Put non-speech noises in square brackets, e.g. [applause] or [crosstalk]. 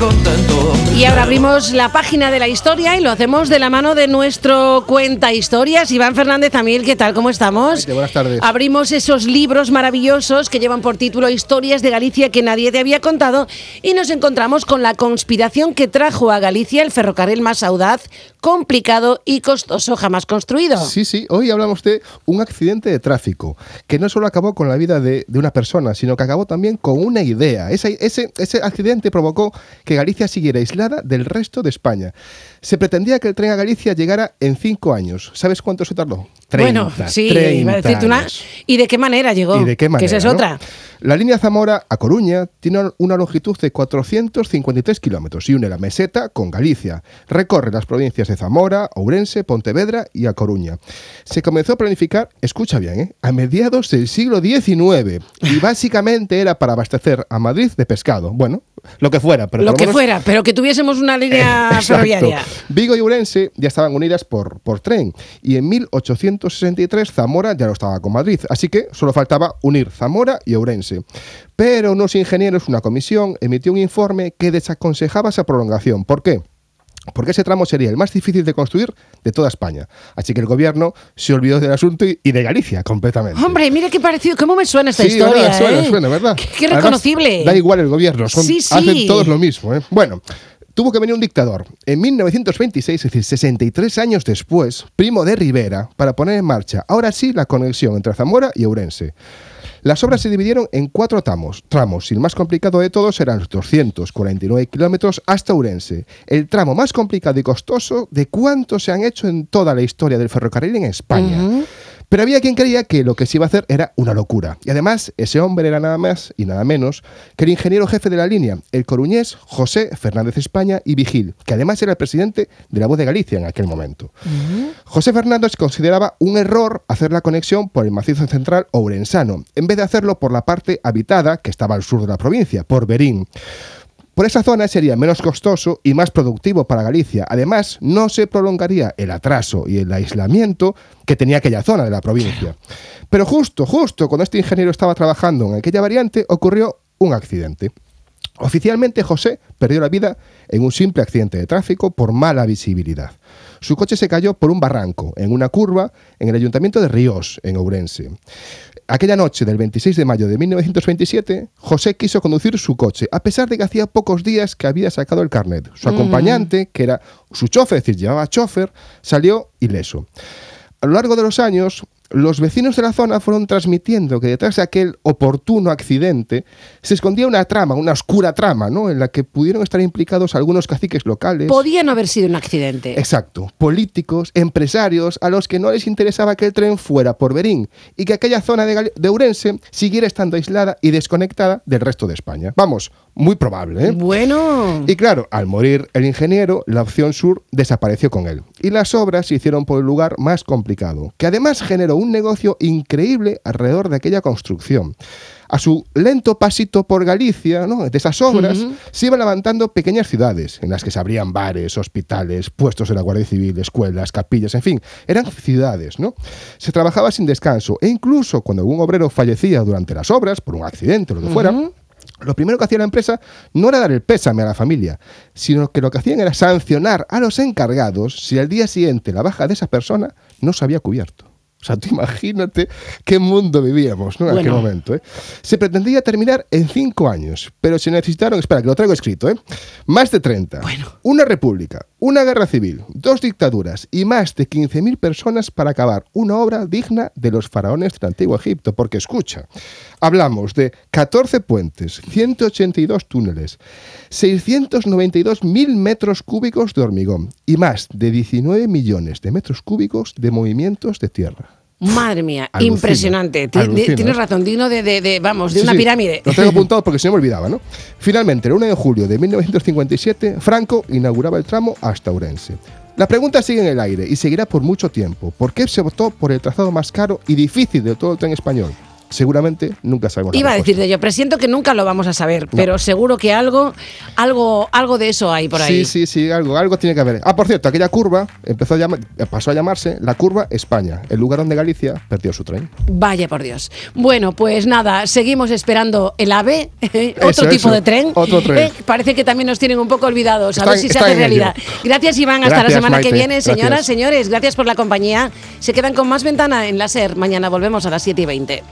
contento. Y ahora abrimos la página de la historia y lo hacemos de la mano de nuestro cuenta historias, Iván Fernández Amil. ¿Qué tal? ¿Cómo estamos? buenas tardes. Abrimos esos libros maravillosos que llevan por título Historias de Galicia que nadie te había contado y nos encontramos con la conspiración que trajo a Galicia el ferrocarril más audaz, complicado y costoso jamás construido. Sí, sí, hoy hablamos de un accidente de tráfico que no solo acabó con la vida de, de una persona, sino que acabó también con una idea. Ese, ese, ese accidente provocó que Galicia siguiera aislada del resto de España. Se pretendía que el tren a Galicia llegara en cinco años. ¿Sabes cuánto se tardó? 30, bueno, sí, 30 iba a decirte una. ¿Y de qué manera llegó? ¿Y de qué manera? Que esa es no? otra. La línea Zamora a Coruña tiene una longitud de 453 kilómetros y une la meseta con Galicia. Recorre las provincias de Zamora, Ourense, Pontevedra y A Coruña. Se comenzó a planificar, escucha bien, ¿eh? a mediados del siglo XIX y [laughs] básicamente era para abastecer a Madrid de pescado. Bueno, lo que fuera, pero Lo que menos- fuera, pero que tuviésemos una línea [laughs] ferroviaria. Vigo y Ourense ya estaban unidas por, por tren y en 1863 Zamora ya no estaba con Madrid, así que solo faltaba unir Zamora y Ourense. Pero unos ingenieros, una comisión, emitió un informe que desaconsejaba esa prolongación. ¿Por qué? Porque ese tramo sería el más difícil de construir de toda España. Así que el gobierno se olvidó del asunto y, de Galicia completamente. Hombre, mira qué parecido, cómo me suena esta Sí, historia. ¿verdad? Suena, ¿eh? suena, ¿verdad? Qué, qué Además, reconocible. da igual el gobierno, son- Sí, sí. hacen todos lo mismo. ¿eh? Bueno, tuvo que venir un dictador en 1926, es decir, 63 años después, primo de Rivera, para poner en marcha, ahora sí, la conexión entre Zamora y Ourense. Las obras se dividieron en cuatro tramos, tramos y el más complicado de todos eran los 249 kilómetros hasta Ourense. El tramo más complicado y costoso de cuántos se han hecho en toda la historia del ferrocarril en España. Pero había quien creía que lo que se iba a hacer era una locura. Y además, ese hombre era nada más y nada menos que el ingeniero jefe de la línea, el coruñés José Fernández España y Vigil, que además era el presidente de la Voz de Galicia en aquel momento. José Fernández consideraba un error hacer la conexión por el macizo central ourensano, en vez de hacerlo por la parte habitada que estaba al sur de la provincia, por Berín. Por esa zona sería menos costoso y más productivo para Galicia. Además, no se prolongaría el atraso y el aislamiento que tenía aquella zona de la provincia. Pero justo, justo cuando este ingeniero estaba trabajando en aquella variante, ocurrió un accidente. Oficialmente José perdió la vida en un simple accidente de tráfico por mala visibilidad. Su coche se cayó por un barranco en una curva en el ayuntamiento de Ríos, en Ourense. Aquella noche del 26 de mayo de 1927, José quiso conducir su coche, a pesar de que hacía pocos días que había sacado el carnet. Su acompañante, que era su chofer, es decir, llevaba chofer, salió ileso. A lo largo de los años, los vecinos de la zona fueron transmitiendo que detrás de aquel oportuno accidente se escondía una trama, una oscura trama, ¿no? En la que pudieron estar implicados algunos caciques locales. Podía no haber sido un accidente. Exacto, políticos, empresarios a los que no les interesaba que el tren fuera por Berín y que aquella zona de, de Ourense siguiera estando aislada y desconectada del resto de España. Vamos, muy probable, ¿eh? Bueno. Y claro, al morir el ingeniero, la opción sur desapareció con él. Y las obras se hicieron por el lugar más complicado, que además generó un negocio increíble alrededor de aquella construcción. A su lento pasito por Galicia, ¿no? de esas obras, se iban levantando pequeñas ciudades, en las que se abrían bares, hospitales, puestos de la Guardia Civil, escuelas, capillas, en fin, eran ciudades, ¿no? Se trabajaba sin descanso, e incluso cuando algún obrero fallecía durante las obras, por un accidente o lo que fuera, lo primero que hacía la empresa no era dar el pésame a la familia, sino que lo que hacían era sancionar a los encargados si al día siguiente la baja de esa persona no se había cubierto. O sea, tú imagínate qué mundo vivíamos ¿no? en aquel Bueno. momento. ¿eh? Se pretendía terminar en cinco años, pero se necesitaron, espera, que lo traigo escrito, ¿eh? más de 30. Una república, una guerra civil, dos dictaduras y más de 15.000 personas para acabar una obra digna de los faraones del antiguo Egipto. Porque escucha, hablamos de 14 puentes, 182 túneles, 692.000 metros cúbicos de hormigón y más de 19 millones de metros cúbicos de movimientos de tierra. Madre mía, Alucina, impresionante. Alucina, Tienes ¿eh? razón, digno de, de- de- vamos, de Sí, una sí, pirámide. Lo tengo [laughs] apuntado porque no me olvidaba, ¿no? Finalmente, el 1 de julio de 1957, Franco inauguraba el tramo hasta Ourense. La pregunta sigue en el aire y seguirá por mucho tiempo. ¿Por qué se optó por el trazado más caro y difícil de todo el tren español? Seguramente nunca sabemos. la Iba a respuesta. decirte yo, presiento que nunca lo vamos a saber, pero seguro que algo, algo, algo de eso hay por ahí. Sí, sí, sí, algo, algo tiene que haber. Ah, por cierto, aquella curva empezó a llamar- pasó a llamarse la curva España, el lugar donde Galicia perdió su tren. Vaya por Dios. Bueno, pues nada, seguimos esperando el AVE, [laughs] otro Eso, tipo eso, de tren. otro tren. Eh, parece que también nos tienen un poco olvidados. A ver si se hace en ello. realidad. Gracias, Iván. Hasta la Gracias, semana que Maite. viene. Señoras, Gracias. señores, gracias por la compañía. Se quedan con más ventana en la SER. Mañana volvemos a las 7 y 20.